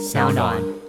小暖。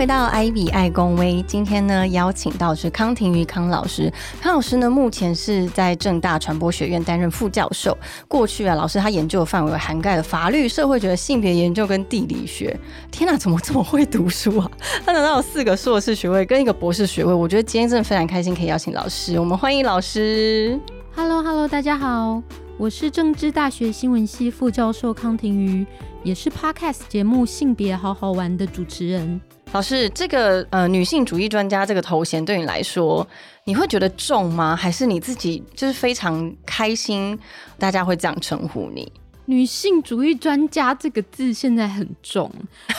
回到艾比爱公威。今天呢，邀请到是康庭瑜康老师。康老师呢，目前是在正大传播学院担任副教授。过去啊，老师他研究的范围涵盖了法律、社会学、性别研究跟地理学。天哪，怎么这么会读书啊？他拿到有四个硕士学位跟一个博士学位。我觉得今天真的非常开心，可以邀请老师。我们欢迎老师。Hello，Hello，大家好，我是政治大学新闻系副教授康庭瑜，也是 Podcast 节目《性别好好玩》的主持人。老师，这个呃女性主义专家这个头衔对你来说，你会觉得重吗？还是你自己就是非常开心，大家会这样称呼你？女性主义专家这个字现在很重，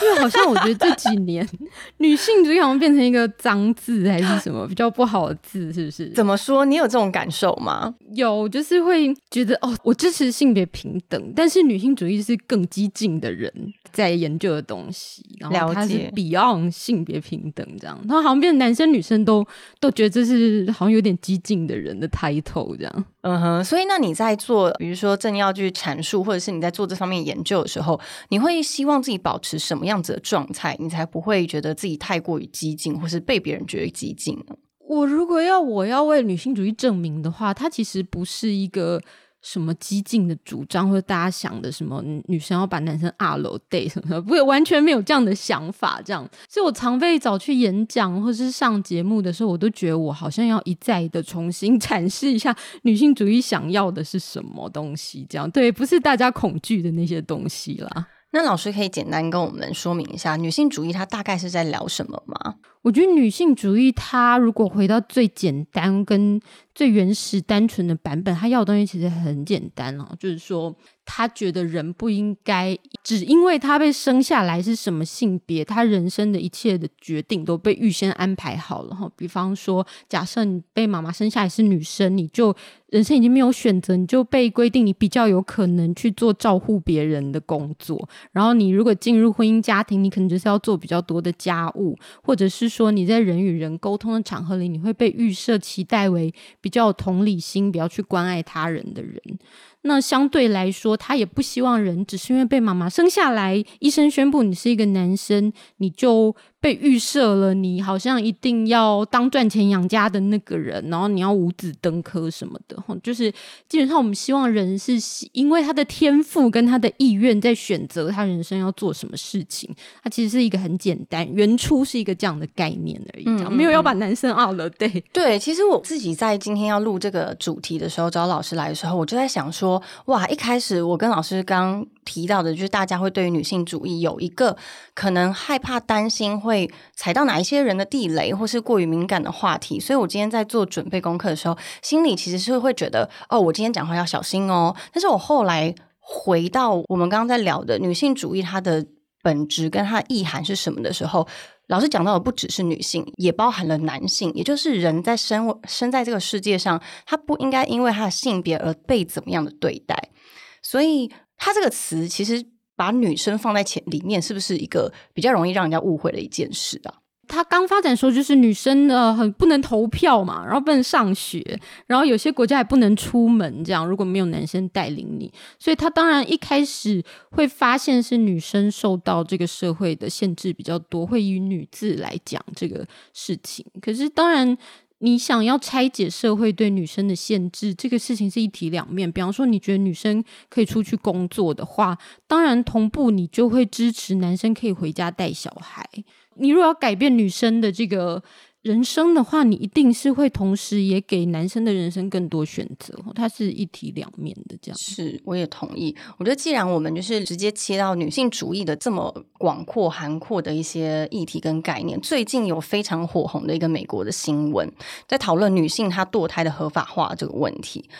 因为好像我觉得这几年 女性主义好像变成一个脏字还是什么比较不好的字，是不是？怎么说？你有这种感受吗？有，就是会觉得哦，我支持性别平等，但是女性主义是更激进的人在研究的东西，然后它是 beyond 性别平等这样，然后好像变成男生女生都都觉得这是好像有点激进的人的 title 这样。嗯哼，所以那你在做，比如说正要去阐述，或者是你在做这方面研究的时候，你会希望自己保持什么样子的状态，你才不会觉得自己太过于激进，或是被别人觉得激进呢？我如果要我要为女性主义证明的话，它其实不是一个什么激进的主张，或者大家想的什么女生要把男生二楼 day 什么的，不会完全没有这样的想法。这样，所以我常被找去演讲或是上节目的时候，我都觉得我好像要一再的重新 阐释一下女性主义想要的是什么东西。这样对，不是大家恐惧的那些东西啦。那老师可以简单跟我们说明一下，女性主义它大概是在聊什么吗？我觉得女性主义，它如果回到最简单跟最原始、单纯的版本，它要的东西其实很简单哦，就是说，她觉得人不应该只因为她被生下来是什么性别，她人生的一切的决定都被预先安排好了哈。比方说，假设你被妈妈生下来是女生，你就人生已经没有选择，你就被规定你比较有可能去做照顾别人的工作。然后你如果进入婚姻家庭，你可能就是要做比较多的家务，或者是说你在人与人沟通的场合里，你会被预设期待为比较有同理心、比较去关爱他人的人。那相对来说，他也不希望人只是因为被妈妈生下来，医生宣布你是一个男生，你就被预设了，你好像一定要当赚钱养家的那个人，然后你要五子登科什么的。吼就是基本上我们希望人是喜因为他的天赋跟他的意愿在选择他人生要做什么事情。它其实是一个很简单，原初是一个这样的概念而已，没有要把男生 out 了。对，对，其实我自己在今天要录这个主题的时候，找老师来的时候，我就在想说，哇，一开始我跟老师刚提到的，就是大家会对于女性主义有一个可能害怕、担心会踩到哪一些人的地雷，或是过于敏感的话题，所以我今天在做准备功课的时候，心里其实是会觉得，哦，我今天讲话要小心哦。但是我后来回到我们刚刚在聊的女性主义，它的本质跟它的意涵是什么的时候，老师讲到的不只是女性，也包含了男性，也就是人在生生在这个世界上，他不应该因为他的性别而被怎么样的对待。所以，他这个词其实把女生放在前里面，是不是一个比较容易让人家误会的一件事啊？他刚发展的时候，就是女生呃很不能投票嘛，然后不能上学，然后有些国家也不能出门，这样如果没有男生带领你，所以他当然一开始会发现是女生受到这个社会的限制比较多，会以女字来讲这个事情。可是当然。你想要拆解社会对女生的限制，这个事情是一体两面。比方说，你觉得女生可以出去工作的话，当然同步你就会支持男生可以回家带小孩。你如果要改变女生的这个人生的话，你一定是会同时也给男生的人生更多选择，它是一体两面的这样。是，我也同意。我觉得，既然我们就是直接切到女性主义的这么广阔、涵括的一些议题跟概念，最近有非常火红的一个美国的新闻，在讨论女性她堕胎的合法化这个问题。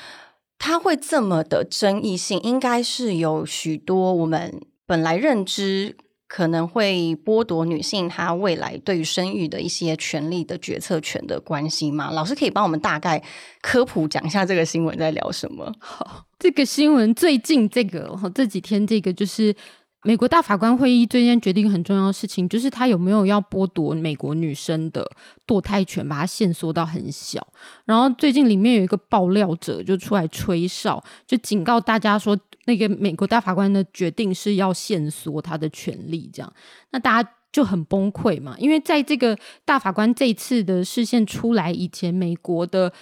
它会这么的争议性，应该是有许多我们本来认知。可能会剥夺女性她未来对于生育的一些权利的决策权的关系吗？老师可以帮我们大概科普讲一下这个新闻在聊什么？好，这个新闻最近这个这几天这个就是美国大法官会议最近决定很重要的事情，就是他有没有要剥夺美国女生的堕胎权，把它限缩到很小。然后最近里面有一个爆料者就出来吹哨，就警告大家说，那个美国大法官的决定是要限缩他的权利，这样，那大家就很崩溃嘛，因为在这个大法官这次的视线出来以前，美国的。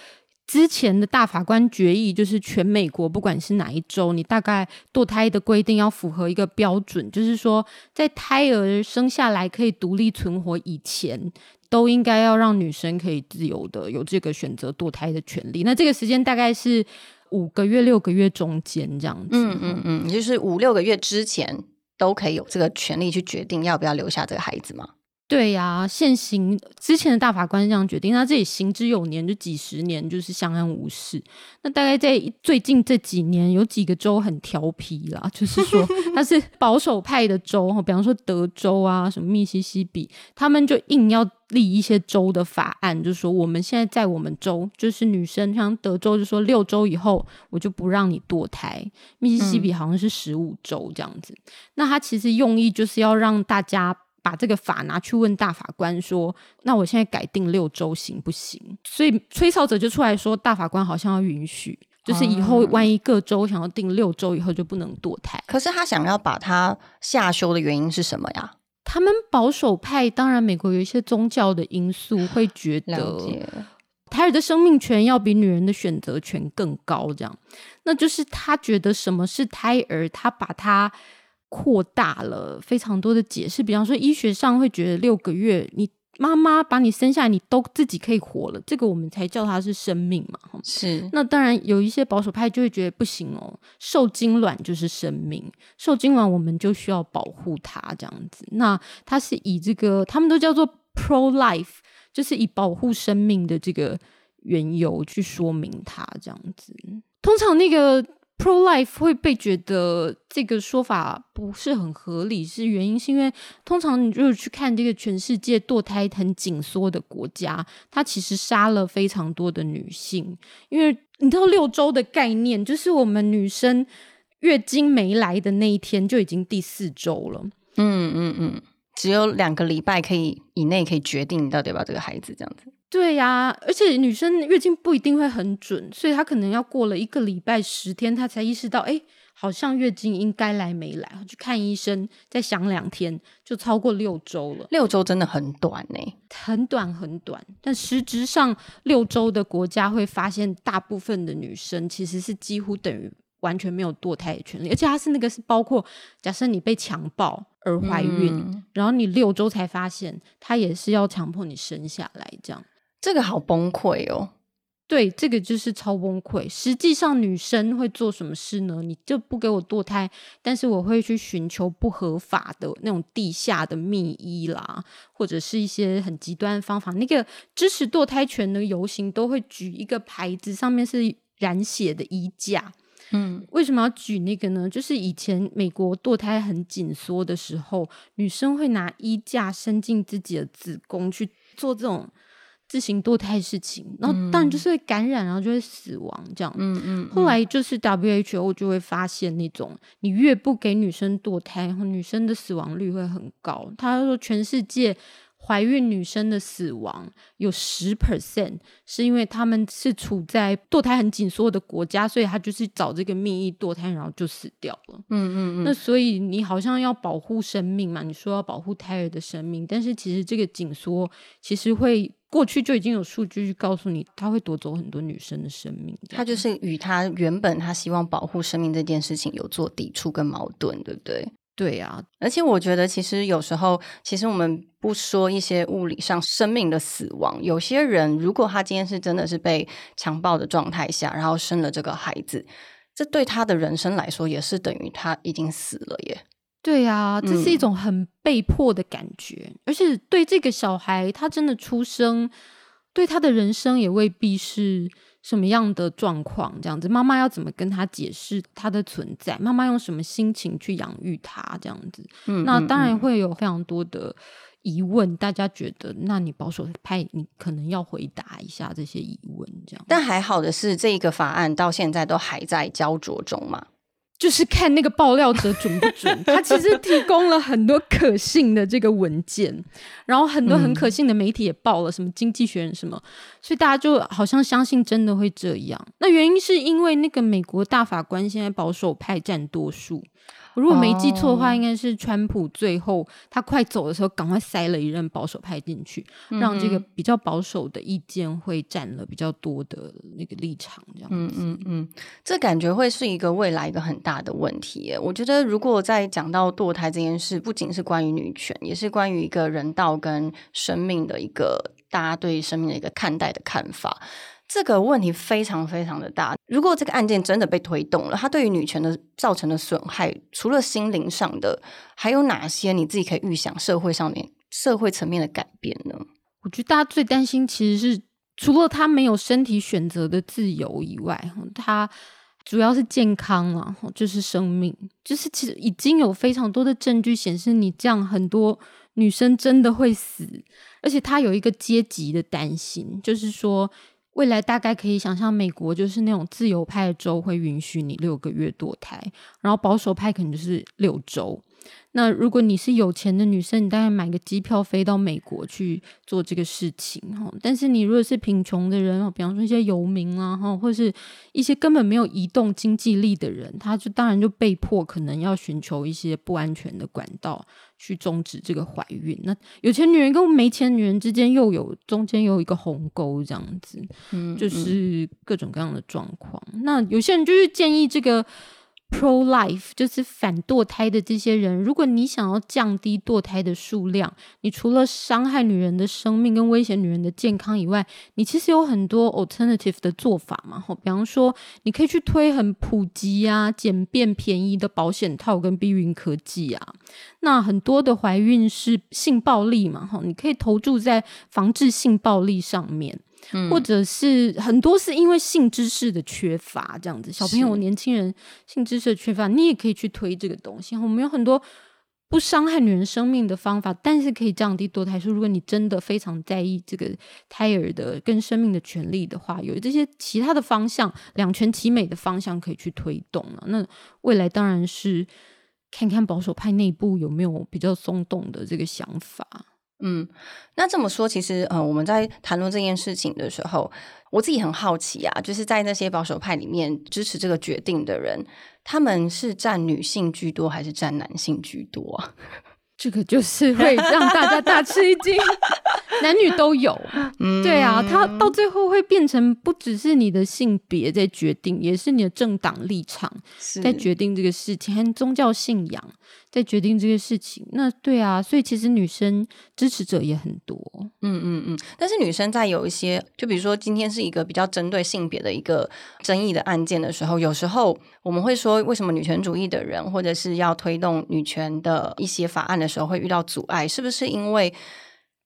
之前的大法官决议就是全美国不管是哪一州，你大概堕胎的规定要符合一个标准，就是说在胎儿生下来可以独立存活以前，都应该要让女生可以自由的有这个选择堕胎的权利。那这个时间大概是五个月、六个月中间这样子。嗯嗯嗯，就是五六个月之前都可以有这个权利去决定要不要留下这个孩子吗？对呀，现行之前的大法官这样决定，那这里行之有年，就几十年就是相安无事。那大概在最近这几年，有几个州很调皮啦，就是说 它是保守派的州，比方说德州啊，什么密西西比，他们就硬要立一些州的法案，就是说我们现在在我们州，就是女生像德州就说六周以后我就不让你堕胎，密西西比好像是十五周这样子。那他其实用意就是要让大家。把这个法拿去问大法官说：“那我现在改定六周行不行？”所以吹哨者就出来说：“大法官好像要允许，就是以后万一各州想要定六周以后就不能堕胎。”可是他想要把它下修的原因是什么呀？他们保守派，当然美国有一些宗教的因素，会觉得胎儿的生命权要比女人的选择权更高。这样，那就是他觉得什么是胎儿，他把它。扩大了非常多的解释，比方说医学上会觉得六个月，你妈妈把你生下来，你都自己可以活了，这个我们才叫它是生命嘛。是，那当然有一些保守派就会觉得不行哦，受精卵就是生命，受精卵我们就需要保护它这样子。那它是以这个他们都叫做 pro life，就是以保护生命的这个缘由去说明它这样子。通常那个。Pro life 会被觉得这个说法不是很合理，是原因是因为通常你如果去看这个全世界堕胎很紧缩的国家，它其实杀了非常多的女性，因为你知道六周的概念，就是我们女生月经没来的那一天就已经第四周了。嗯嗯嗯，只有两个礼拜可以以内可以决定你到底要不要这个孩子这样子。对呀，而且女生月经不一定会很准，所以她可能要过了一个礼拜、十天，她才意识到，哎，好像月经应该来没来，去看医生，再想两天，就超过六周了。六周真的很短呢，很短很短。但实质上，六周的国家会发现，大部分的女生其实是几乎等于完全没有堕胎的权利，而且她是那个是包括，假设你被强暴而怀孕，然后你六周才发现，他也是要强迫你生下来这样。这个好崩溃哦！对，这个就是超崩溃。实际上，女生会做什么事呢？你就不给我堕胎，但是我会去寻求不合法的那种地下的秘医啦，或者是一些很极端的方法。那个支持堕胎权的游行都会举一个牌子，上面是染血的衣架。嗯，为什么要举那个呢？就是以前美国堕胎很紧缩的时候，女生会拿衣架伸进自己的子宫去做这种。自行堕胎事情，然后当然就是会感染，然后就会死亡这样。嗯嗯。后来就是 WHO 就会发现那种，你越不给女生堕胎，然后女生的死亡率会很高。他说全世界。怀孕女生的死亡有十 percent，是因为他们是处在堕胎很紧缩的国家，所以他就是找这个秘医堕胎，然后就死掉了。嗯嗯嗯。那所以你好像要保护生命嘛？你说要保护胎儿的生命，但是其实这个紧缩其实会过去就已经有数据去告诉你，他会夺走很多女生的生命。他就是与他原本他希望保护生命这件事情有做抵触跟矛盾，对不对？对啊，而且我觉得，其实有时候，其实我们不说一些物理上生命的死亡，有些人如果他今天是真的是被强暴的状态下，然后生了这个孩子，这对他的人生来说，也是等于他已经死了耶。对呀，这是一种很被迫的感觉，而且对这个小孩，他真的出生，对他的人生也未必是。什么样的状况？这样子，妈妈要怎么跟他解释他的存在？妈妈用什么心情去养育他？这样子，嗯，那当然会有非常多的疑问。大家觉得，那你保守派，你可能要回答一下这些疑问，这样。但还好的是，这一个法案到现在都还在焦灼中嘛。就是看那个爆料者准不准。他其实提供了很多可信的这个文件，然后很多很可信的媒体也报了，什么《经济学人》什么，所以大家就好像相信真的会这样。那原因是因为那个美国大法官现在保守派占多数。如果没记错的话，应该是川普最后他快走的时候，赶快塞了一任保守派进去，让这个比较保守的意见会占了比较多的那个立场。这样，嗯嗯嗯，这感觉会是一个未来一个很大的问题。我觉得，如果在讲到堕胎这件事，不仅是关于女权，也是关于一个人道跟生命的一个大家对生命的一个看待的看法。这个问题非常非常的大。如果这个案件真的被推动了，它对于女权的造成的损害，除了心灵上的，还有哪些你自己可以预想社会上面、社会层面的改变呢？我觉得大家最担心其实是，除了她没有身体选择的自由以外，她主要是健康啊，就是生命，就是其实已经有非常多的证据显示，你这样很多女生真的会死，而且她有一个阶级的担心，就是说。未来大概可以想象，美国就是那种自由派的州会允许你六个月堕胎，然后保守派可能就是六周。那如果你是有钱的女生，你大概买个机票飞到美国去做这个事情哈。但是你如果是贫穷的人，比方说一些游民啊哈，或者是一些根本没有移动经济力的人，他就当然就被迫可能要寻求一些不安全的管道去终止这个怀孕。那有钱女人跟没钱女人之间又有中间有一个鸿沟，这样子，嗯，就是各种各样的状况。那有些人就是建议这个。Pro life 就是反堕胎的这些人，如果你想要降低堕胎的数量，你除了伤害女人的生命跟威胁女人的健康以外，你其实有很多 alternative 的做法嘛。吼，比方说，你可以去推很普及啊、简便、便宜的保险套跟避孕科技啊。那很多的怀孕是性暴力嘛，吼，你可以投注在防治性暴力上面。或者是很多是因为性知识的缺乏，这样子小朋友、年轻人性知识的缺乏，你也可以去推这个东西。我们有很多不伤害女人生命的方法，但是可以降低堕胎数。如果你真的非常在意这个胎儿的跟生命的权利的话，有这些其他的方向，两全其美的方向可以去推动了。那未来当然是看看保守派内部有没有比较松动的这个想法。嗯，那这么说，其实呃，我们在谈论这件事情的时候，我自己很好奇啊，就是在那些保守派里面支持这个决定的人，他们是占女性居多还是占男性居多？这个就是会让大家大吃一惊，男女都有。对啊，他到最后会变成不只是你的性别在决定，也是你的政党立场在决定这个事情，和宗教信仰在决定这个事情。那对啊，所以其实女生支持者也很多。嗯嗯嗯。但是女生在有一些，就比如说今天是一个比较针对性别的一个争议的案件的时候，有时候我们会说，为什么女权主义的人或者是要推动女权的一些法案的。时候会遇到阻碍，是不是因为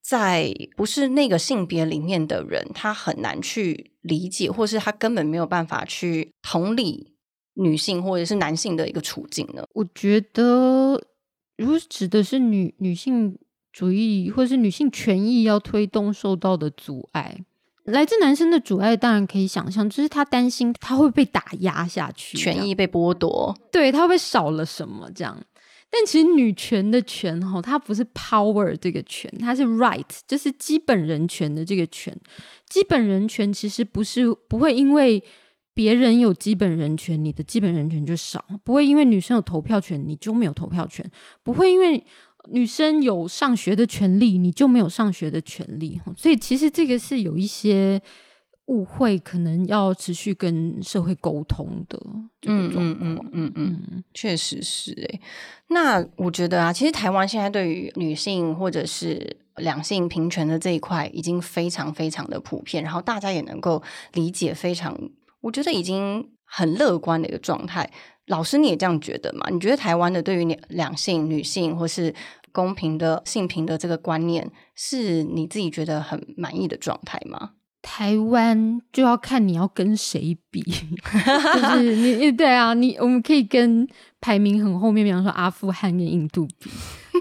在不是那个性别里面的人，他很难去理解，或是他根本没有办法去同理女性或者是男性的一个处境呢？我觉得，如果指的是女女性主义或者是女性权益要推动受到的阻碍，来自男生的阻碍，当然可以想象，就是他担心他会被打压下去，权益被剥夺，对他会少了什么这样。但其实女权的权哈，它不是 power 这个权，它是 right，就是基本人权的这个权。基本人权其实不是不会因为别人有基本人权，你的基本人权就少；不会因为女生有投票权，你就没有投票权；不会因为女生有上学的权利，你就没有上学的权利。所以其实这个是有一些。误会可能要持续跟社会沟通的，嗯嗯嗯嗯嗯，确实是诶。那我觉得啊，其实台湾现在对于女性或者是两性平权的这一块，已经非常非常的普遍，然后大家也能够理解，非常我觉得已经很乐观的一个状态。老师，你也这样觉得吗？你觉得台湾的对于两性、女性或是公平的性平的这个观念，是你自己觉得很满意的状态吗？台湾就要看你要跟谁比，就是你对啊，你我们可以跟排名很后面，比方说阿富汗跟印度比，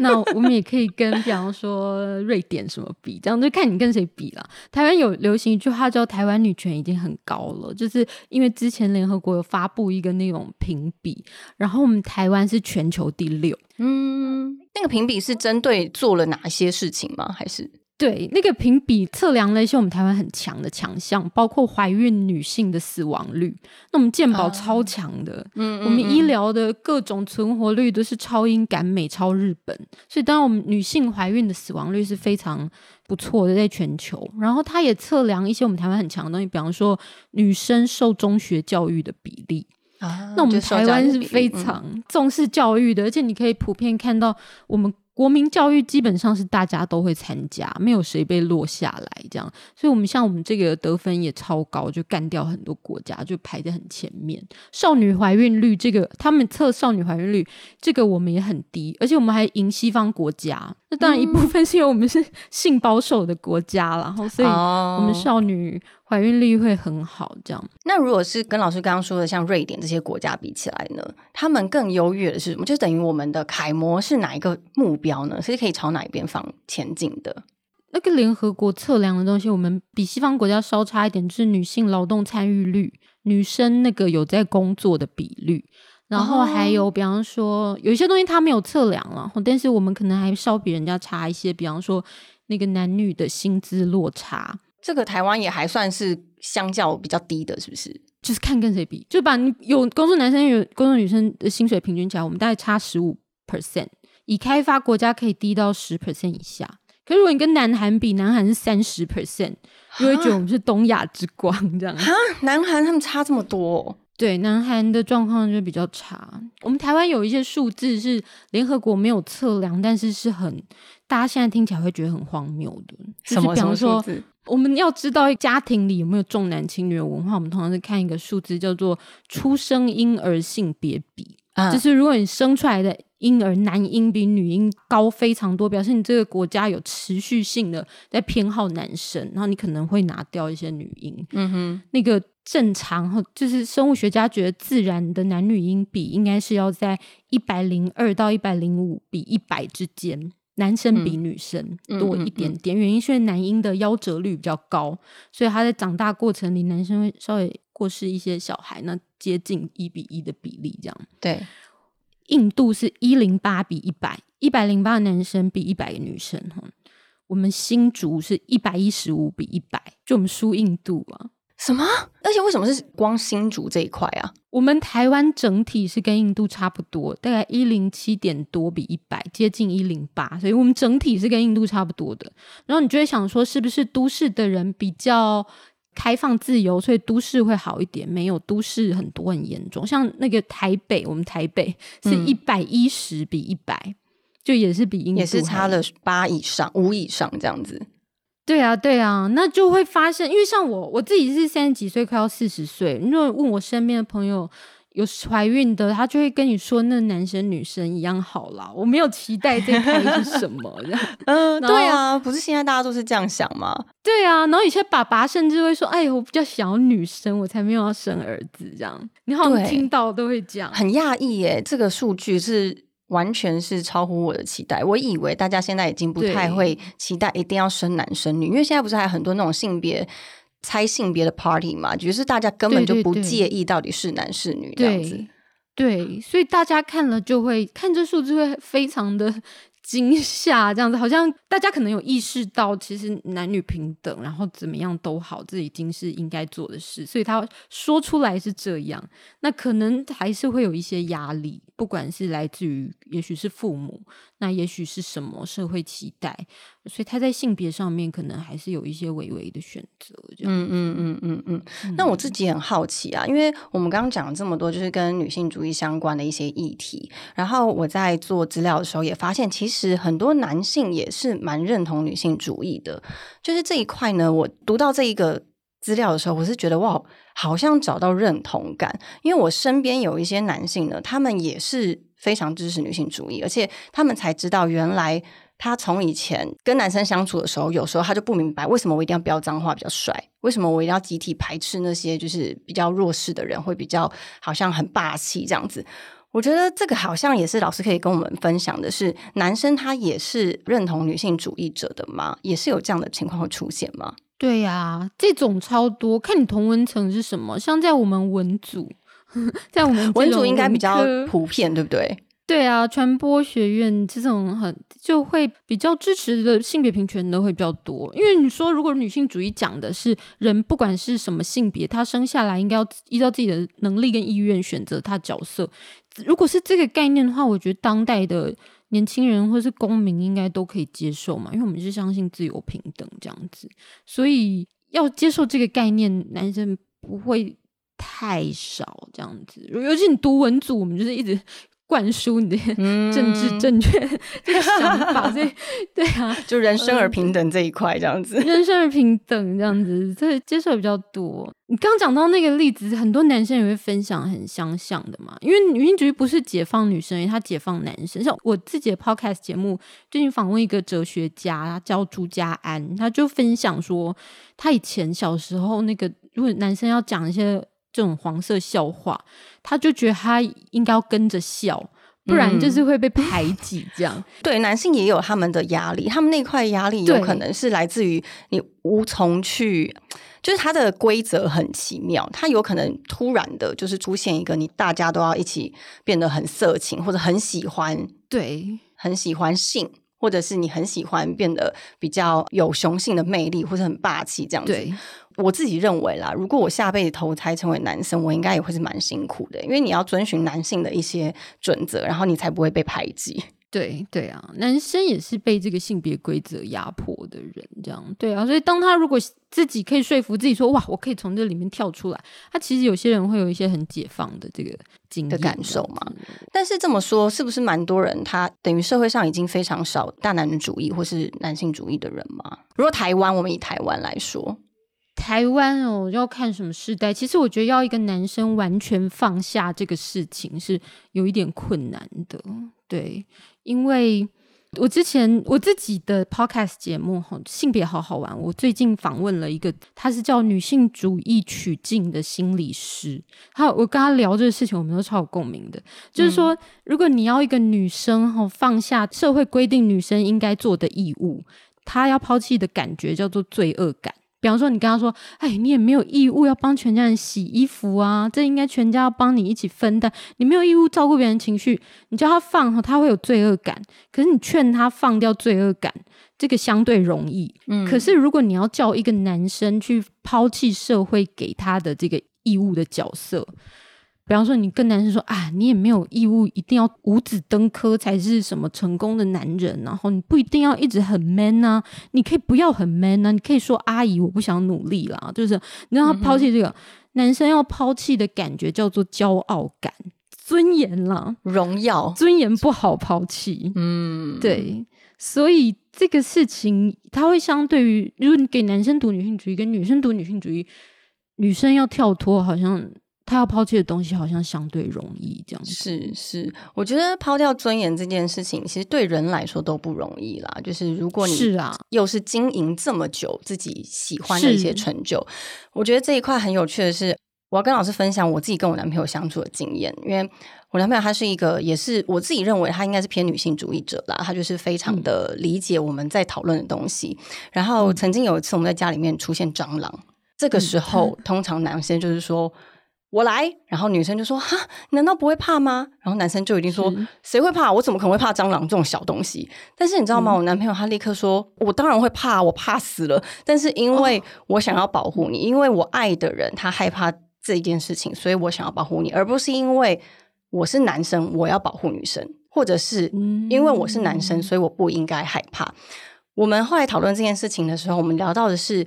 那我们也可以跟，比方说瑞典什么比，这样就看你跟谁比了。台湾有流行一句话叫“台湾女权已经很高了”，就是因为之前联合国有发布一个那种评比，然后我们台湾是全球第六。嗯，那个评比是针对做了哪些事情吗？还是？对，那个评比测量了一些我们台湾很强的强项，包括怀孕女性的死亡率。那我们健保超强的，嗯，我们医疗的各种存活率都是超英赶美、超日本。所以，当然我们女性怀孕的死亡率是非常不错的，在全球。然后，它也测量一些我们台湾很强的东西，比方说女生受中学教育的比例啊。那我们台湾是非常重视教育的，而且你可以普遍看到我们。国民教育基本上是大家都会参加，没有谁被落下来这样，所以我们像我们这个得分也超高，就干掉很多国家，就排在很前面。少女怀孕率这个，他们测少女怀孕率这个我们也很低，而且我们还赢西方国家。那当然一部分是因为我们是性保守的国家，然后所以我们少女。怀孕率会很好，这样。那如果是跟老师刚刚说的，像瑞典这些国家比起来呢，他们更优越的是什么？就等于我们的楷模是哪一个目标呢？是可以朝哪一边方前进的？那个联合国测量的东西，我们比西方国家稍差一点，就是女性劳动参与率、女生那个有在工作的比率，然后还有比方说有一些东西它没有测量了，但是我们可能还稍比人家差一些，比方说那个男女的薪资落差。这个台湾也还算是相较比较低的，是不是？就是看跟谁比，就把你有工作男生有工作女生的薪水平均起来，我们大概差十五 percent，以开发国家可以低到十 percent 以下。可如果你跟南韩比，南韩是三十 percent，就会觉得我们是东亚之光这样。哈，南韩他们差这么多？对，南韩的状况就比较差。我们台湾有一些数字是联合国没有测量，但是是很大家现在听起来会觉得很荒谬的。什么？比方说。我们要知道家庭里有没有重男轻女的文化，我们通常是看一个数字，叫做出生婴儿性别比。啊，就是如果你生出来的婴儿男婴比女婴高非常多，表示你这个国家有持续性的在偏好男生，然后你可能会拿掉一些女婴。嗯哼，那个正常就是生物学家觉得自然的男女婴比应该是要在一百零二到一百零五比一百之间。男生比女生多一点点，原因是因为男婴的夭折率比较高，所以他在长大过程里，男生会稍微过世一些小孩，那接近一比一的比例这样。对，印度是一零八比一百，一百零八男生比一百个女生哈。我们新竹是一百一十五比一百，就我们输印度啊。什么？而且为什么是光新竹这一块啊？我们台湾整体是跟印度差不多，大概一零七点多比一百，接近一零八，所以我们整体是跟印度差不多的。然后你就会想说，是不是都市的人比较开放自由，所以都市会好一点？没有，都市很多很严重，像那个台北，我们台北是一百一十比一百，就也是比印度也是差了八以上、五以上这样子。对啊，对啊，那就会发现，因为像我，我自己是三十几岁，快要四十岁。如果问我身边的朋友有怀孕的，他就会跟你说，那男生女生一样好啦。我没有期待这胎是什么，嗯，对啊，不是现在大家都是这样想吗？对啊，然后有些爸爸甚至会说，哎，我比较想要女生，我才没有要生儿子这样。你好像听到都会讲，很讶异耶，这个数据是。完全是超乎我的期待。我以为大家现在已经不太会期待一定要生男生女，因为现在不是还有很多那种性别猜性别的 party 嘛，就是大家根本就不介意到底是男是女这样子。对，所以大家看了就会看这数字会非常的。惊吓这样子，好像大家可能有意识到，其实男女平等，然后怎么样都好，这已经是应该做的事。所以他说出来是这样，那可能还是会有一些压力，不管是来自于，也许是父母，那也许是什么社会期待。所以他在性别上面可能还是有一些微微的选择，嗯嗯嗯嗯嗯。那我自己很好奇啊，因为我们刚刚讲了这么多，就是跟女性主义相关的一些议题。然后我在做资料的时候也发现，其实是很多男性也是蛮认同女性主义的。就是这一块呢，我读到这一个资料的时候，我是觉得哇，好像找到认同感。因为我身边有一些男性呢，他们也是非常支持女性主义，而且他们才知道原来。他从以前跟男生相处的时候，有时候他就不明白为什么我一定要飙脏话比较帅，为什么我一定要集体排斥那些就是比较弱势的人，会比较好像很霸气这样子。我觉得这个好像也是老师可以跟我们分享的是，男生他也是认同女性主义者的吗？也是有这样的情况会出现吗？对呀、这种超多，看你同文层是什么。像在我们文组，在我们文种组应该比较普遍，对不对？对啊，传播学院这种很就会比较支持的性别平权的会比较多，因为你说如果女性主义讲的是人不管是什么性别，他生下来应该要依照自己的能力跟意愿选择他角色。如果是这个概念的话，我觉得当代的年轻人或是公民应该都可以接受嘛，因为我们是相信自由平等这样子，所以要接受这个概念，男生不会太少这样子。尤其你读文组，我们就是一直灌输你的政治正确 这个想法，所以对啊，就人生而平等这一块这样子。人生而平等这样子，所以接受比较多。你刚讲到那个例子，很多男生也会分享很相像的嘛，因为女性主义不是解放女生，它解放男生。像我自己的 podcast 节目，最近访问一个哲学家，他叫朱家安，他就分享说，他以前小时候那个，如果男生要讲一些这种黄色笑话，他就觉得他应该要跟着笑。不然就是会被排挤，这样、对，男性也有他们的压力，他们那块压力有可能是来自于你无从去，就是它的规则很奇妙，它有可能突然的就是出现一个你大家都要一起变得很色情，或者很喜欢对。很喜欢性，或者是你很喜欢变得比较有雄性的魅力，或者很霸气这样子。对我自己认为啦，如果我下辈子投胎成为男生，我应该也会是蛮辛苦的，因为你要遵循男性的一些准则，然后你才不会被排挤。对对啊，男生也是被这个性别规则压迫的人，这样对啊。所以当他如果自己可以说服自己说哇，我可以从这里面跳出来，他其实有些人会有一些很解放的这个经的感受嘛。但是这么说，是不是蛮多人他等于社会上已经非常少大男人主义或是男性主义的人嘛？如果台湾，我们以台湾来说，台湾哦，要看什么世代。其实我觉得要一个男生完全放下这个事情是有一点困难的，对，因为我之前我自己的 podcast 节目哈，性别好好玩。我最近访问了一个，他是叫女性主义取径的心理师，他我跟他聊这个事情，我们都超有共鸣的。就是说，如果你要一个女生哈放下社会规定女生应该做的义务，她要抛弃的感觉叫做罪恶感。比方说，你跟他说：“哎，你也没有义务要帮全家人洗衣服啊，这应该全家要帮你一起分担。你没有义务照顾别人情绪，你叫他放，他会有罪恶感。可是你劝他放掉罪恶感，这个相对容易。嗯可是如果你要叫一个男生去抛弃社会给他的这个义务的角色，比方说，你跟男生说啊，你也没有义务一定要五子登科才是什么成功的男人，然后你不一定要一直很 man 啊，你可以不要很 man 啊，你可以说阿姨，我不想努力啦，就是你让他抛弃这个、男生要抛弃的感觉叫做骄傲感、尊严啦，荣耀，尊严不好抛弃，嗯，对，所以这个事情，它会相对于，如果你给男生读女性主义，跟女生读女性主义，女生要跳脱，好像她要抛弃的东西，好像相对容易这样子。是是，我觉得抛掉尊严这件事情，其实对人来说都不容易啦。就是如果你是啊，又是经营这么久自己喜欢的一些成就，我觉得这一块很有趣的是，我要跟老师分享我自己跟我男朋友相处的经验，因为我男朋友他是一个，也是我自己认为他应该是偏女性主义者啦，他就是非常的理解我们在讨论的东西。然后曾经有一次我们在家里面出现蟑螂，这个时候、通常男生就是说。我来，然后女生就说：“哈，难道不会怕吗？”然后男生就一定说：“谁会怕？我怎么可能会怕蟑螂这种小东西？”但是你知道吗？我男朋友他立刻说：“我当然会怕，我怕死了。但是因为我想要保护你，因为我爱的人他害怕这一件事情，所以我想要保护你，而不是因为我是男生，我要保护女生，或者是因为我是男生，所以我不应该害怕。”我们后来讨论这件事情的时候，我们聊到的是。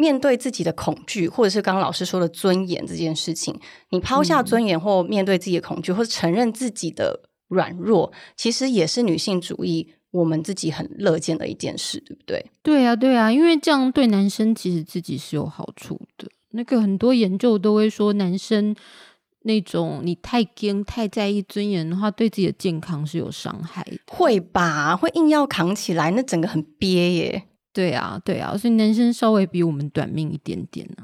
面对自己的恐惧，或者是刚刚老师说的尊严这件事情，你抛下尊严或面对自己的恐惧，或者承认自己的软弱，其实也是女性主义我们自己很乐见的一件事，对不对？对啊，对啊，因为这样对男生其实自己是有好处的。那个很多研究都会说，男生那种你太坚、太在意尊严的话，对自己的健康是有伤害的。会吧？会硬要扛起来，那整个很憋耶。对啊，对啊，所以男生稍微比我们短命一点点呢、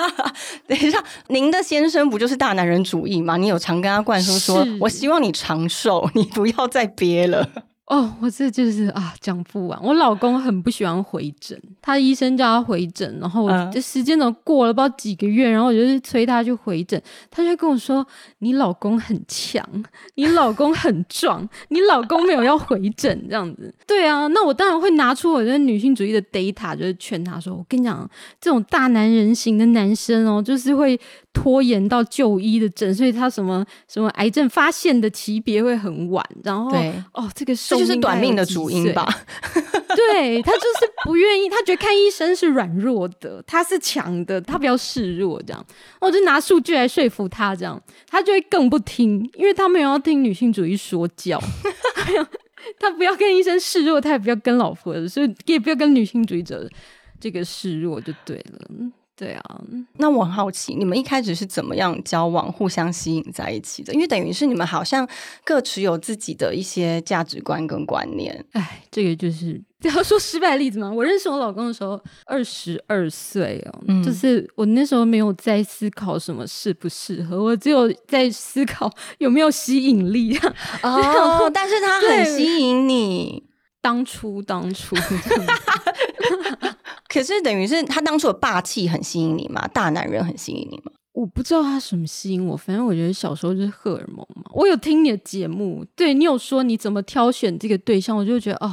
等一下，您的先生不就是大男人主义吗？你有常跟他灌输说：“我希望你长寿，你不要再憋了。哦，我这就是啊，讲不完。我老公很不喜欢回诊，他医生叫他回诊，然后我嗯这时间都过了不知道几个月，然后我就是催他去回诊，他就跟我说：“你老公很强，你老公很壮，你老公没有要回诊这样子。”对啊，那我当然会拿出我的女性主义的 data，就是劝他说：“我跟你讲，这种大男人型的男生哦，就是会拖延到就医的诊，所以他什么什么癌症发现的级别会很晚，然后对哦，这个这就是短命的主因吧？对他就是不愿意，他觉得看医生是软弱的，他是强的，他不要示弱这样。我就拿数据来说服他，这样他就会更不听，因为他没有要听女性主义说教，他不要跟医生示弱，他也不要跟老婆的，所以也不要跟女性主义者这个示弱就对了。嗯对啊，那我很好奇，你们一开始是怎么样交往、互相吸引在一起的？因为等于是你们好像各持有自己的一些价值观跟观念。哎，这个就是要说失败例子嘛。我认识我老公的时候二十二岁哦，嗯就是我那时候没有在思考什么适不适合，我只有在思考有没有吸引力啊。哦，但是他很吸引你。当初，当初，可是等于是他当初的霸气很吸引你吗？大男人很吸引你吗？我不知道他什么吸引我，反正我觉得小时候就是荷尔蒙嘛。我有听你的节目，对你有说你怎么挑选这个对象，我就觉得哦，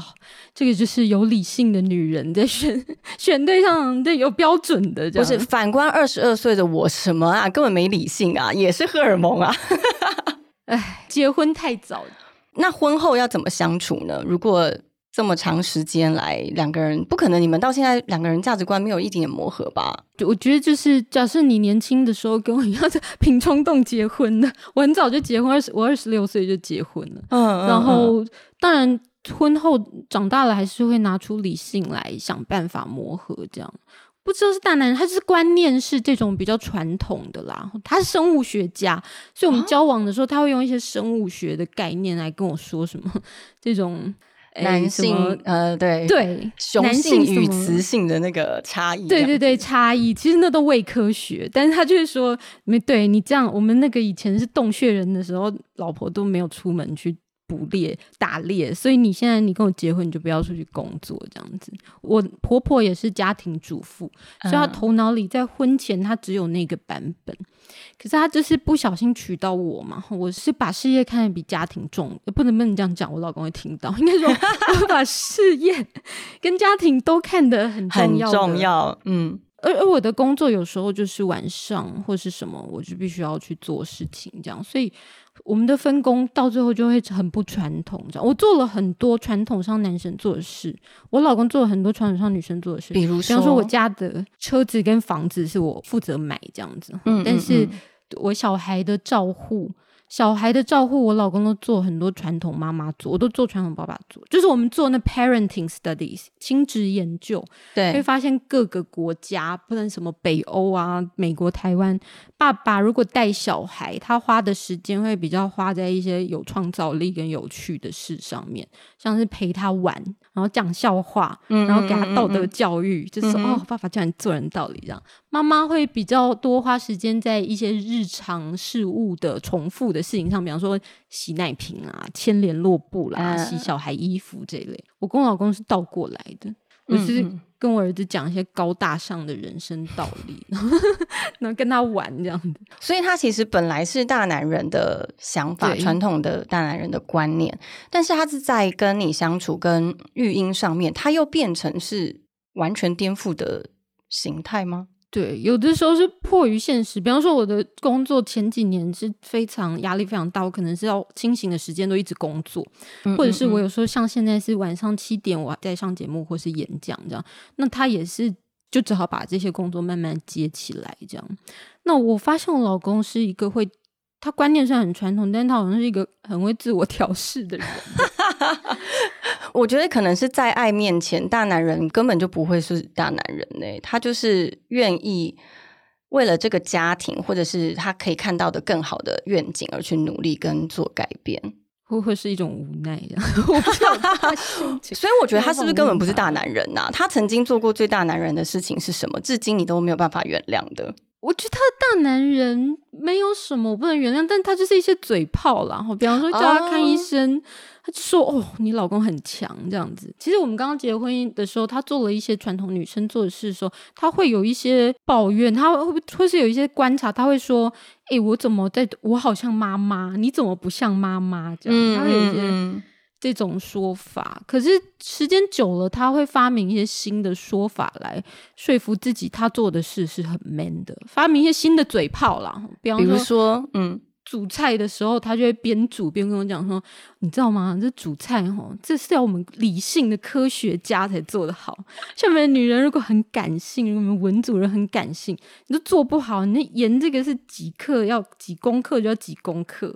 这个就是有理性的女人在选选对象，对有标准的，这样不是，反观二十二岁的我，什么啊，根本没理性啊，也是荷尔蒙啊。哎，结婚太早，那婚后要怎么相处呢？如果这么长时间来，两个人不可能，你们到现在两个人价值观没有一点点磨合吧？就我觉得就是，假设你年轻的时候跟我一样是凭 冲动结婚的，我很早就结婚，二十我二十六岁就结婚了。嗯然后当然婚后长大了，还是会拿出理性来想办法磨合，这样。不知道是大男人，他是观念是这种比较传统的啦。他是生物学家，所以我们交往的时候，他会用一些生物学的概念来跟我说什么 这种哎男性呃对对雄男性与性雌性的那个差异，对对对，差异其实那都伪科学，但是他就是说，没对你这样，我们那个以前是洞穴人的时候，老婆都没有出门去捕猎打猎，所以你现在你跟我结婚，你就不要出去工作这样子。我婆婆也是家庭主妇，所以她嗯头脑里在婚前她只有那个版本，可是她就是不小心娶到我嘛，我是把事业看得比家庭重，呃不能不能这样讲，我老公会听到，应该说 我把事业跟家庭都看得很重要的重要，嗯。而而我的工作有时候就是晚上或是什么，我就必须要去做事情，这样，所以我们的分工到最后就会很不传统。这样，我做了很多传统上男生做的事，我老公做了很多传统上女生做的事。比如比方说，我家的车子跟房子是我负责买这样子，嗯但是嗯我小孩的照护。小孩的照护，我老公都做很多传统妈妈做，我都做传统爸爸做。就是我们做那 parenting studies 亲子研究，对会对，发现各个国家，不能什么北欧啊、美国、台湾，爸爸如果带小孩，他花的时间会比较花在一些有创造力跟有趣的事上面，像是陪他玩，然后讲笑话，嗯然后给他道德嗯嗯嗯教育，就是哦，爸爸教你做人道理这样。妈妈会比较多花时间在一些日常事务的重复的事情上，比方说洗奶瓶啊、牵联络布啦、嗯洗小孩衣服这一类。我跟我老公是倒过来的。我是嗯嗯跟我儿子讲一些高大上的人生道理，然后跟他玩这样子。所以他其实本来是大男人的想法，对传统的大男人的观念，但是他是在跟你相处、跟育婴上面，他又变成是完全颠覆的形态吗？对，有的时候是迫于现实，比方说我的工作前几年是非常压力非常大，我可能是要清醒的时间都一直工作，嗯或者是我有时候像现在是晚上七点我在上节目或是演讲这样，那他也是就只好把这些工作慢慢接起来这样。那我发现我老公是一个会，他观念上很传统，但他好像是一个很会自我调试的人。我觉得可能是在爱面前，大男人根本就不会是大男人呢、他就是愿意为了这个家庭，或者是他可以看到的更好的愿景而去努力跟做改变。会不会是一种无奈这样？我不知道他心情。所以我觉得他是不是根本不是大男人呐、他曾经做过最大男人的事情是什么？至今你都没有办法原谅的。我觉得他的大男人没有什么我不能原谅，但他就是一些嘴炮啦。然后比方说叫他看医生，他就说哦，你老公很强这样子。其实我们刚刚结婚的时候，他做了一些传统女生做的事的时候，他会有一些抱怨，他会会是有一些观察，他会说，哎，我怎么在我好像妈妈，你怎么不像妈妈这样？他会有一些。这种说法，可是时间久了，他会发明一些新的说法来说服自己，他做的事是很 man 的，发明一些新的嘴炮啦。比方说，嗯，煮菜的时候，他就会边煮边跟我讲说：“你知道吗？这煮菜哈，这是要我们理性的科学家才做得好。像我们女人如果很感性，我们文主人很感性，你都做不好。你那盐这个是几克，要几公克就要几公克，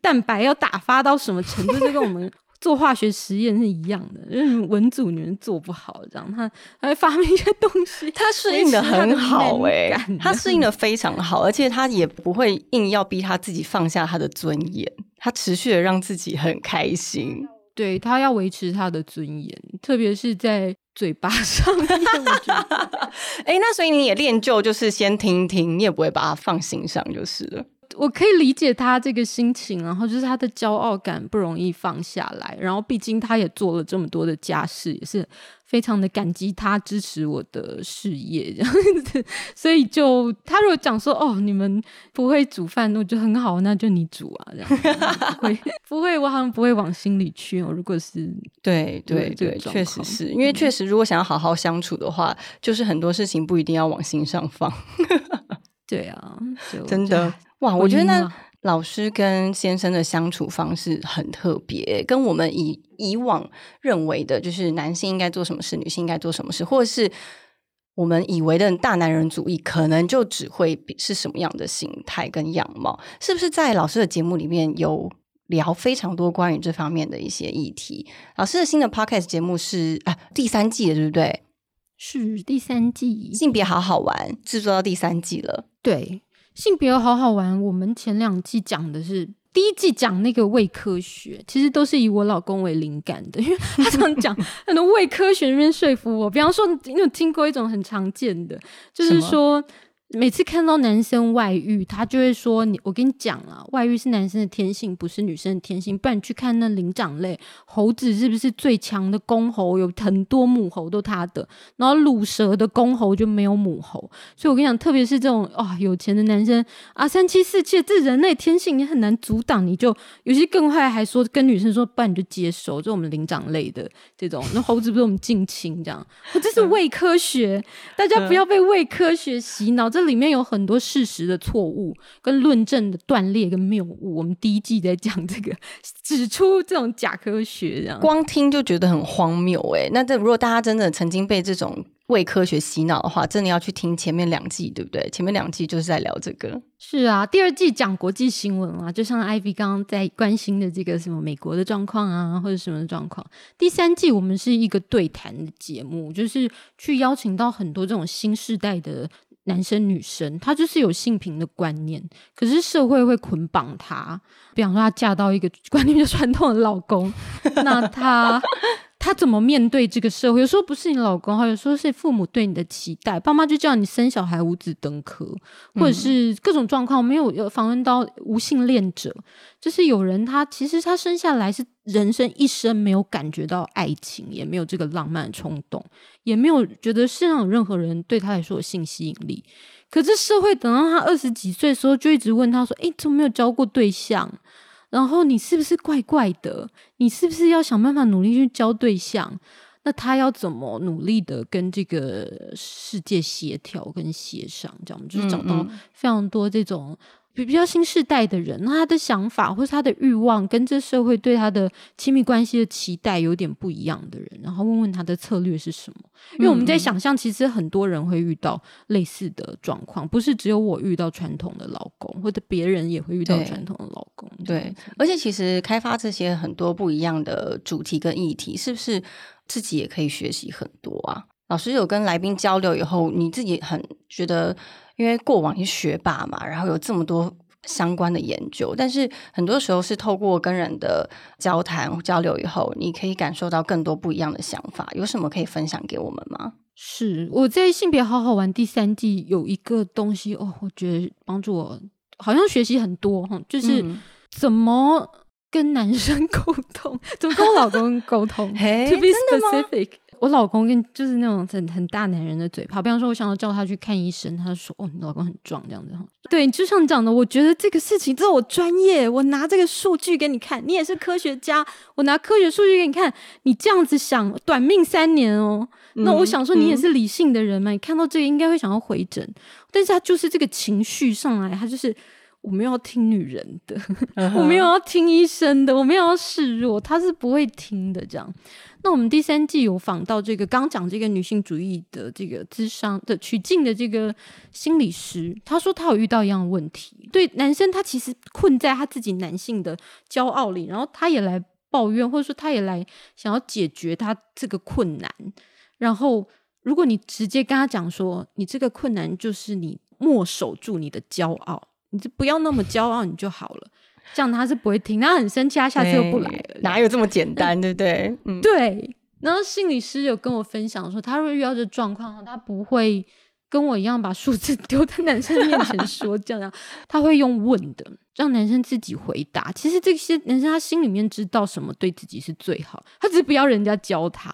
蛋白要打发到什么程度，就跟我们。”做化学实验是一样的，因为文组女人做不好，这样她还会发明一些东西，她适应的很好哎，她适应的非常好，而且她也不会硬要逼她自己放下她的尊严，她持续的让自己很开心，对她要维持她的尊严，特别是在嘴巴 上面。哎，那所以你也练就就是先听听，你也不会把它放心上就是了。我可以理解他这个心情，然后就是他的骄傲感不容易放下来，然后毕竟他也做了这么多的家事，也是非常的感激他支持我的事业 这样子，所以就他如果讲说哦你们不会煮饭，我觉得很好，那就你煮啊这样，不会 不会，我好像不会往心里去哦。如果是对对对，确实是因为确实如果想要好好相处的话，就是很多事情不一定要往心上放。对啊，真的。哇，我觉得那老师跟先生的相处方式很特别，跟我们以以往认为的，就是男性应该做什么事，女性应该做什么事，或者是我们以为的大男人主义，可能就只会是什么样的形态跟样貌？是不是在老师的节目里面有聊非常多关于这方面的一些议题？老师的新的 podcast 节目是啊第三季的，对不对？是第三季，性别好好玩，制作到第三季了，对。性别好好玩。我们前两季讲的是第一季讲那个伪科学，其实都是以我老公为灵感的，因为他常讲 很多伪科学那边说服我。比方说，你有听过一种很常见的，就是说。每次看到男生外遇，他就会说：“你，我跟你讲啊，外遇是男生的天性，不是女生的天性。不然你去看那灵长类猴子是不是最强的公猴？有很多母猴都他的，然后乳蛇的公猴就没有母猴。所以我跟你讲，特别是这种啊有钱的男生啊，三妻四妾，这人类天性你很难阻挡。你就有些更坏，还说跟女生说，不然你就接受。就我们灵长类的这种，那猴子不是我们近亲这样？这是伪科学，大家不要被伪科学洗脑。”这里面有很多事实的错误，跟论证的断裂跟谬误。我们第一季在讲这个，指出这种假科学，这样光听就觉得很荒谬哎。那这如果大家真的曾经被这种伪科学洗脑的话，真的要去听前面两季，对不对？前面两季就是在聊这个。是啊，第二季讲国际新闻啊，就像 Ivy 刚刚在关心的这个什么美国的状况啊，或者什么状况。第三季我们是一个对谈的节目，就是去邀请到很多这种新时代的。男生女生，他就是有性平的观念，可是社会会捆绑他。比方说，他嫁到一个 观念就传统的老公，那他他怎么面对这个社会？有时候不是你老公，还，有时候是父母对你的期待。爸妈就叫你生小孩五子登科，或者是各种状况。没有有访问到无性恋者，就是有人他其实他生下来是。人生一生没有感觉到爱情，也没有这个浪漫冲动，也没有觉得世上有任何人对他来说有性吸引力。可是社会等到他二十几岁的时候，就一直问他说：“诶，怎么没有交过对象？然后你是不是怪怪的？你是不是要想办法努力去交对象？那他要怎么努力的跟这个世界协调跟协商？这样就是找到非常多这种。”比比较新时代的人，那他的想法或是他的欲望，跟这社会对他的亲密关系的期待有点不一样的人，然后问问他的策略是什么？因为我们在想象，其实很多人会遇到类似的状况，不是只有我遇到传统的老公，或者别人也会遇到传统的老公。对，而且其实开发这些很多不一样的主题跟议题，是不是自己也可以学习很多啊？老师有跟来宾交流以后，你自己很觉得。因为过往是学霸嘛，然后有这么多相关的研究，但是很多时候是透过跟人的交谈交流以后，你可以感受到更多不一样的想法。有什么可以分享给我们吗？是我在性别好好玩第三季有一个东西哦，我觉得帮助我好像学习很多哈，就是嗯怎么跟男生 沟通，怎么跟我老公沟通。嘿 To be specific，我老公跟就是那种很很大男人的嘴炮，比方说，我想要叫他去看医生，他就说：“哦，你老公很壮，这样子哈。”对，就像你讲的，我觉得这个事情这是我专业，我拿这个数据给你看，你也是科学家，我拿科学数据给你看，你这样子想，短命三年哦。那我想说，你也是理性的人嘛，你看到这个应该会想要回诊，但是他就是这个情绪上来，他就是。我们要听女人的，我没有要听医生的，我没有要示弱，他是不会听的。这样，那我们第三季有访到这个刚讲这个女性主义的这个智商的取径的这个心理师，他说他有遇到一样的问题，对男生他其实困在他自己男性的骄傲里，然后他也来抱怨，或者说他也来想要解决他这个困难，然后如果你直接跟他讲说，你这个困难就是你没守住你的骄傲。你就不要那么骄傲，你就好了。这样他是不会听，他很生气，他下次又不来了。哪有这么简单，对不对？嗯，对。然后心理师有跟我分享说，他如果遇到这状况，他不会跟我一样把数字 丢在男生面前说这样，他会用问的，让男生自己回答。其实这些男生他心里面知道什么对自己是最好，他只是不要人家教他。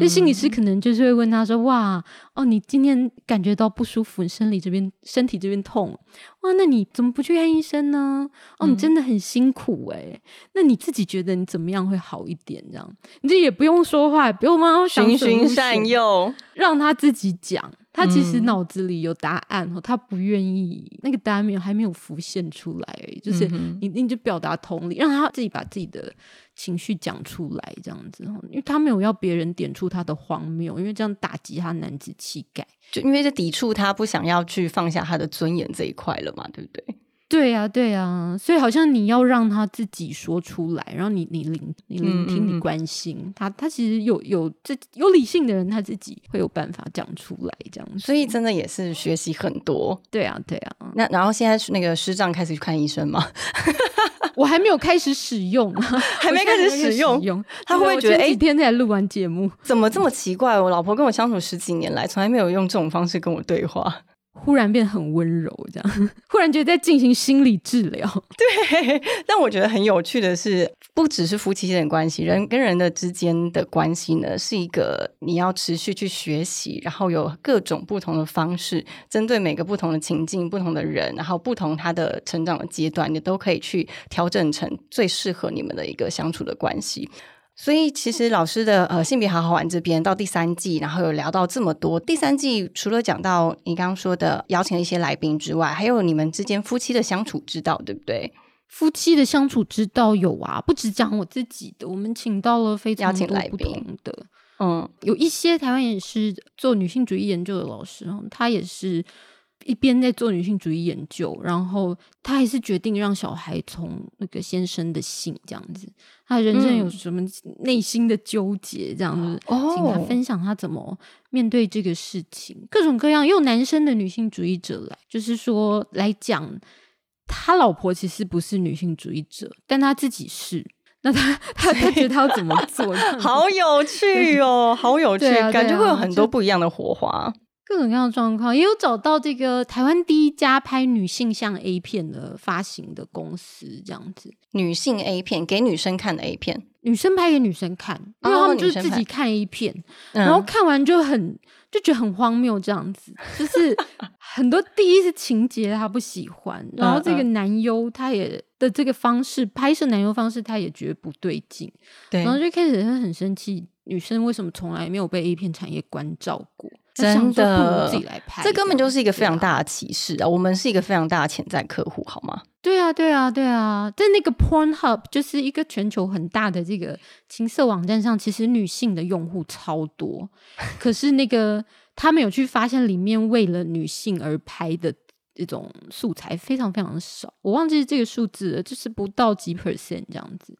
那、心理师可能就是会问他说：“哇，哦，你今天感觉到不舒服，你生理这边、身体这边痛，哇，那你怎么不去看医生呢？哦，你真的很辛苦诶、那你自己觉得你怎么样会好一点？这样，你这也不用说话，也不用帮他想循循善诱，让他自己讲。他其实嗯脑子里有答案哦，他不愿意那个答案没有还没有浮现出来而已，就是你你就表达同理，让他自己把自己的情绪讲出来，这样子，因为他没有要别人点出他的荒谬，因为这样打击他男子气概。就因为这抵触他不想要去放下他的尊严这一块了嘛，对不对？对呀、对呀、所以好像你要让他自己说出来，然后你你聆你聆听，你关心他，他其实有有这有理性的人，他自己会有办法讲出来，这样子。所以真的也是学习很多。对啊，对啊，那然后现在那个师长开始去看医生吗？我还没有开始使用，还还没开始使用用，他会不会觉得哎几天才录完节目，怎么这么奇怪？我老婆跟我相处十几年来，从来没有用这种方式跟我对话。忽然变很温柔，这样，忽然觉得在进行心理治疗。对，但我觉得很有趣的是，不只是夫妻间的关系，人跟人的之间的关系呢，是一个你要持续去学习，然后有各种不同的方式，针对每个不同的情境、不同的人，然后不同他的成长的阶段，你都可以去调整成最适合你们的一个相处的关系。所以其实老师的呃性别好好玩这边到第三季，然后有聊到这么多。第三季除了讲到你刚刚说的邀请了一些来宾之外，还有你们之间夫妻的相处之道，对不对？夫妻的相处之道有啊，不只讲我自己的，我们请到了非常邀请多不来宾同的，嗯有一些台湾也是做女性主义研究的老师，哦他也是一边在做女性主义研究，然后他还是决定让小孩从那个先生的姓这样子，他人生有嗯什么内心的纠结这样子，请他哦 分享他怎么面对这个事情，各种各样，用男生的女性主义者来，就是说来讲，他老婆其实不是女性主义者，但他自己是。那他他他觉得他要怎么做？好有趣哦，好有趣，感觉会有啊很多不一样的火花。各种各样的状况，也有找到这个台湾第一家拍女性向 A 片的发行的公司，这样子，女性 A 片给女生看的 A 片，女生拍给女生看，因为哦他们就是自己看 A 片，然然后看完就很就觉得很荒谬，这样子，就是很多第一是情节他不喜欢，然后这个嗯男优他也的这个方式拍摄男优方式他也觉得不对劲，对然后就开始他很生气，女生为什么从来没有被 A 片产业关照过？他真的自己来拍，这根本就是一个非常大的歧视啊！我们是一个非常大的潜在客户，好吗？对啊，对啊，对啊，在那个 Pornhub 就是一个全球很大的这个情色网站上，其实女性的用户超多，可是那个他们有去发现里面为了女性而拍的这种素材非常非常少，我忘记这个数字了，就是不到几 percent 这样子。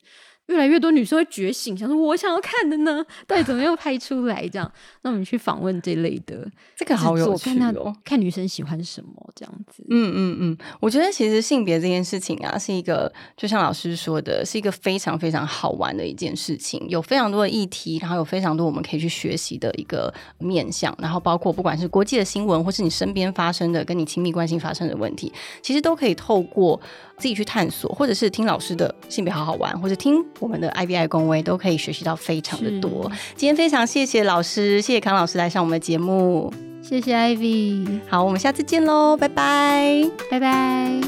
越来越多女生会觉醒，想说我想要看的呢，到底怎么样拍出来？这样，那我们去访问这类的，这个好有趣看哦。看女生喜欢什么这样子。嗯嗯嗯，我觉得其实性别这件事情啊，是一个就像老师说的，是一个非常非常好玩的一件事情，有非常多的议题，然后有非常多我们可以去学习的一个面向，然后包括不管是国际的新闻，或是你身边发生的跟你亲密关系发生的问题，其实都可以透过自己去探索，或者是听老师的性别好好玩，或者听我们的 IBI 公威，都可以学习到非常的多。今天非常谢谢老师，谢谢康老师来上我们的节目，谢谢 Ivy，好，我们下次见喽，拜拜，拜拜。